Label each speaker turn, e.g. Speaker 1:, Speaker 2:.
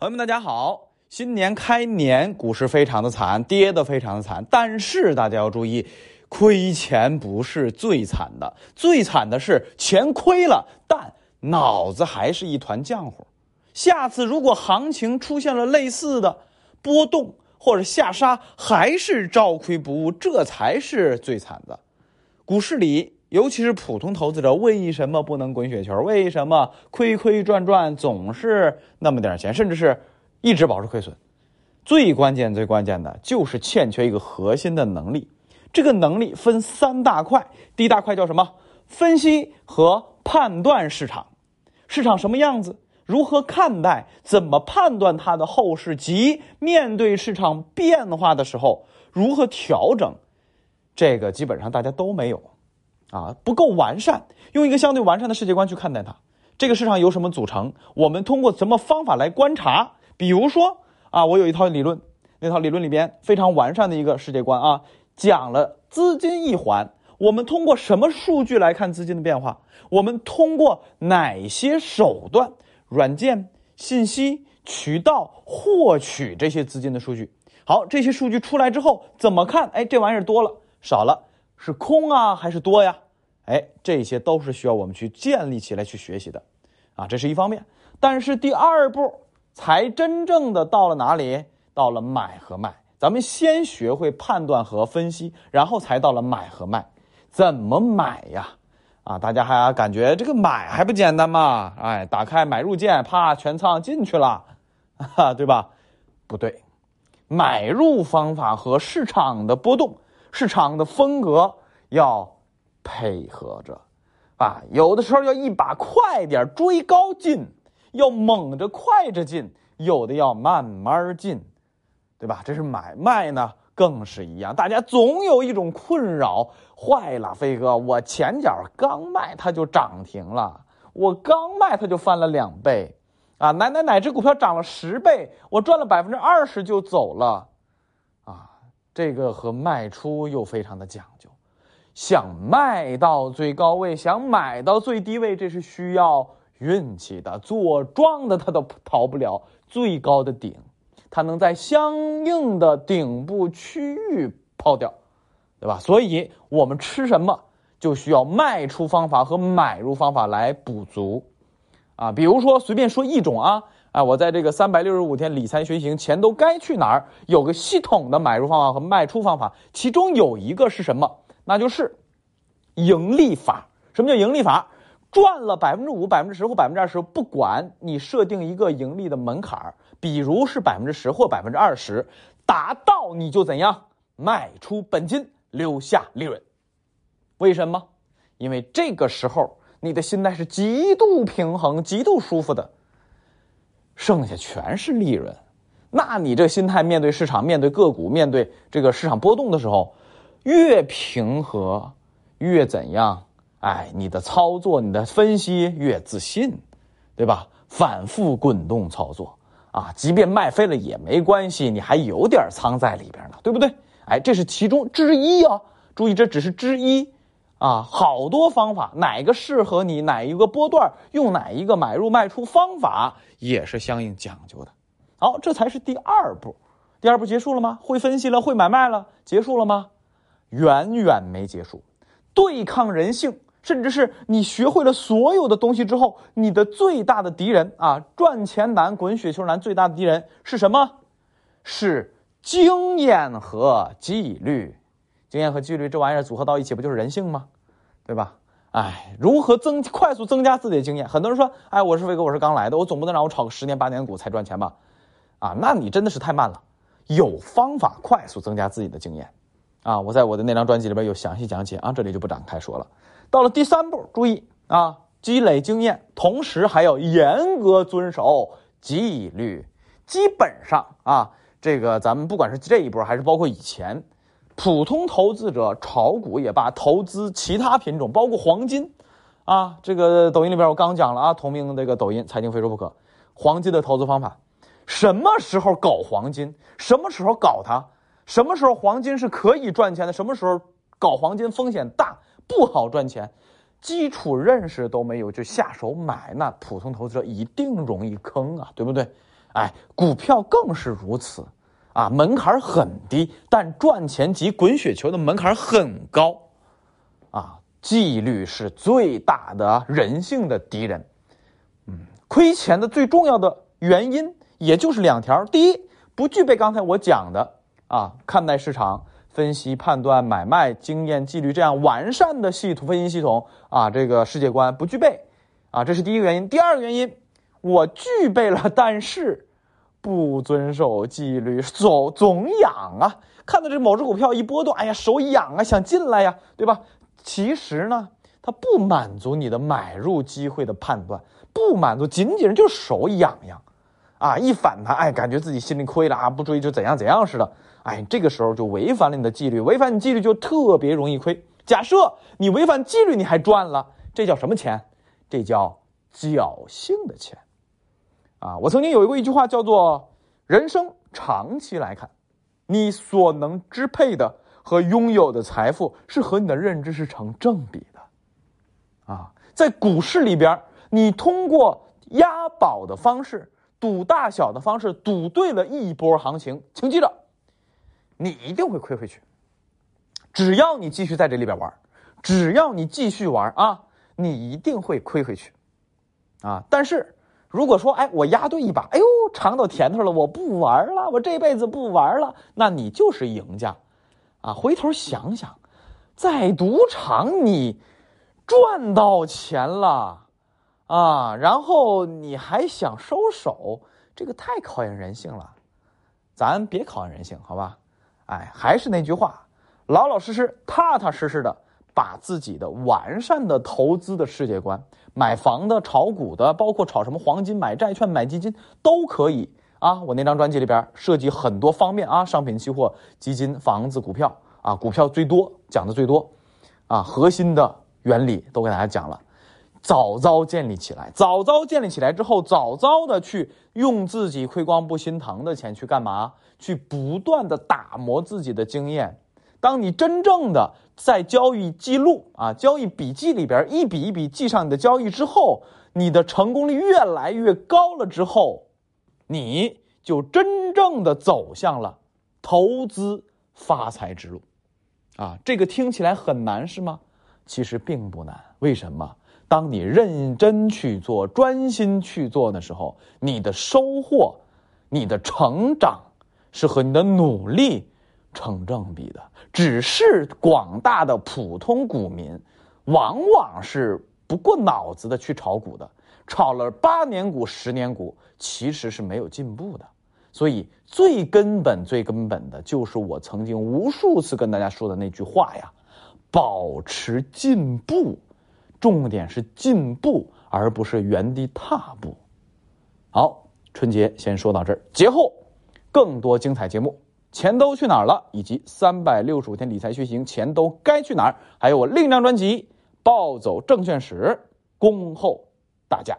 Speaker 1: 朋友们，大家好！新年开年，股市非常的惨，跌得非常的惨。但是大家要注意，亏钱不是最惨的，最惨的是钱亏了，但脑子还是一团浆糊。下次如果行情出现了类似的波动或者下杀，还是照亏不误，这才是最惨的。股市里。尤其是普通投资者，为什么不能滚雪球？为什么亏亏赚赚总是那么点钱，甚至是一直保持亏损？最关键、最关键的就是欠缺一个核心的能力。这个能力分三大块，第一大块叫什么？分析和判断市场，市场什么样子？如何看待？怎么判断它的后市？及面对市场变化的时候如何调整？这个基本上大家都没有。啊，不够完善，用一个相对完善的世界观去看待它。这个市场由什么组成？我们通过什么方法来观察？比如说啊，我有一套理论，那套理论里边非常完善的一个世界观啊，讲了资金一环。我们通过什么数据来看资金的变化？我们通过哪些手段、软件、信息渠道获取这些资金的数据？好，这些数据出来之后怎么看？哎，这玩意儿多了，少了。是空啊还是多呀？哎，这些都是需要我们去建立起来去学习的，啊，这是一方面。但是第二步才真正的到了哪里？到了买和卖。咱们先学会判断和分析，然后才到了买和卖。怎么买呀？啊，大家还感觉这个买还不简单吗？哎，打开买入键，啪，全仓进去了，哈，对吧？不对，买入方法和市场的波动。市场的风格要配合着，啊，有的时候要一把快点追高进，要猛着快着进；有的要慢慢进，对吧？这是买卖呢，更是一样。大家总有一种困扰，坏了，飞哥，我前脚刚卖它就涨停了，我刚卖它就翻了两倍，啊，哪哪哪只股票涨了十倍，我赚了百分之二十就走了。这个和卖出又非常的讲究，想卖到最高位，想买到最低位，这是需要运气的。做庄的他都逃不了最高的顶，他能在相应的顶部区域抛掉，对吧？所以我们吃什么，就需要卖出方法和买入方法来补足，啊，比如说随便说一种啊。啊，我在这个三百六十五天理财学行，钱都该去哪儿？有个系统的买入方法和卖出方法，其中有一个是什么？那就是盈利法。什么叫盈利法？赚了百分之五、百分之十或百分之二十，不管你设定一个盈利的门槛儿，比如是百分之十或百分之二十，达到你就怎样卖出本金，留下利润。为什么？因为这个时候你的心态是极度平衡、极度舒服的。剩下全是利润，那你这心态面对市场、面对个股、面对这个市场波动的时候，越平和，越怎样？哎，你的操作、你的分析越自信，对吧？反复滚动操作啊，即便卖飞了也没关系，你还有点仓在里边呢，对不对？哎，这是其中之一啊，注意这只是之一。啊，好多方法，哪个适合你，哪一个波段用哪一个买入卖出方法也是相应讲究的。好，这才是第二步。第二步结束了吗？会分析了，会买卖了，结束了吗？远远没结束。对抗人性，甚至是你学会了所有的东西之后，你的最大的敌人啊，赚钱难、滚雪球难，最大的敌人是什么？是经验和纪律。经验和纪律这玩意儿组合到一起，不就是人性吗？对吧？哎，如何增快速增加自己的经验？很多人说，哎，我是飞哥，我是刚来的，我总不能让我炒个十年八年股才赚钱吧？啊，那你真的是太慢了。有方法快速增加自己的经验，啊，我在我的那张专辑里边有详细讲解啊，这里就不展开说了。到了第三步，注意啊，积累经验，同时还要严格遵守纪律。基本上啊，这个咱们不管是这一波，还是包括以前。普通投资者炒股也罢，投资其他品种，包括黄金，啊，这个抖音里边我刚讲了啊，同名这个抖音财经非说不可，黄金的投资方法，什么时候搞黄金，什么时候搞它，什么时候黄金是可以赚钱的，什么时候搞黄金风险大，不好赚钱，基础认识都没有就下手买，那普通投资者一定容易坑啊，对不对？哎，股票更是如此，啊，门槛很低，但赚钱及滚雪球的门槛很高，啊，纪律是最大的人性的敌人。嗯，亏钱的最重要的原因也就是两条：第一，不具备刚才我讲的啊，看待市场、分析、判断、买卖经验、纪律这样完善的系统分析系统啊，这个世界观不具备，啊，这是第一个原因。第二个原因。我具备了，但是不遵守纪律，总总痒啊！看到这某只股票一波动，哎呀，手痒啊，想进来呀，对吧？其实呢，它不满足你的买入机会的判断，不满足，仅仅就是手痒痒，啊，一反弹，哎，感觉自己心里亏了啊，不注意就怎样怎样似的，哎，这个时候就违反了你的纪律，违反你纪律就特别容易亏。假设你违反纪律，你还赚了，这叫什么钱？这叫侥幸的钱。啊，我曾经有过一句话，叫做“人生长期来看，你所能支配的和拥有的财富是和你的认知是成正比的。”啊，在股市里边，你通过押宝的方式、赌大小的方式赌对了一波行情，请记着，你一定会亏回去。只要你继续在这里边玩，只要你继续玩啊，你一定会亏回去。啊，但是。如果说，哎，我押对一把，哎呦，尝到甜头了，我不玩了，我这辈子不玩了，那你就是赢家，啊，回头想想，在赌场你赚到钱了，啊，然后你还想收手，这个太考验人性了，咱别考验人性，好吧？哎，还是那句话，老老实实、踏踏实实的。把自己的完善的投资的世界观，买房的、炒股的，包括炒什么黄金、买债券、买基金都可以啊。我那张专辑里边涉及很多方面啊，商品、期货、基金、房子、股票啊，股票最多讲的最多啊，核心的原理都给大家讲了。早早建立起来，早早建立起来之后，早早的去用自己亏光不心疼的钱去干嘛？去不断的打磨自己的经验。当你真正的在交易记录啊、交易笔记里边一笔一笔记上你的交易之后，你的成功率越来越高了之后，你就真正的走向了投资发财之路，啊，这个听起来很难是吗？其实并不难。为什么？当你认真去做、专心去做的时候，你的收获、你的成长是和你的努力。成正比的，只是广大的普通股民，往往是不过脑子的去炒股的，炒了八年股、十年股，其实是没有进步的。所以最根本、最根本的就是我曾经无数次跟大家说的那句话呀：保持进步，重点是进步，而不是原地踏步。好，春节先说到这儿，节后更多精彩节目。钱都去哪儿了？以及三百六十五天理财学习，钱都该去哪儿？还有我另一张专辑《暴走证券史》，恭候大家。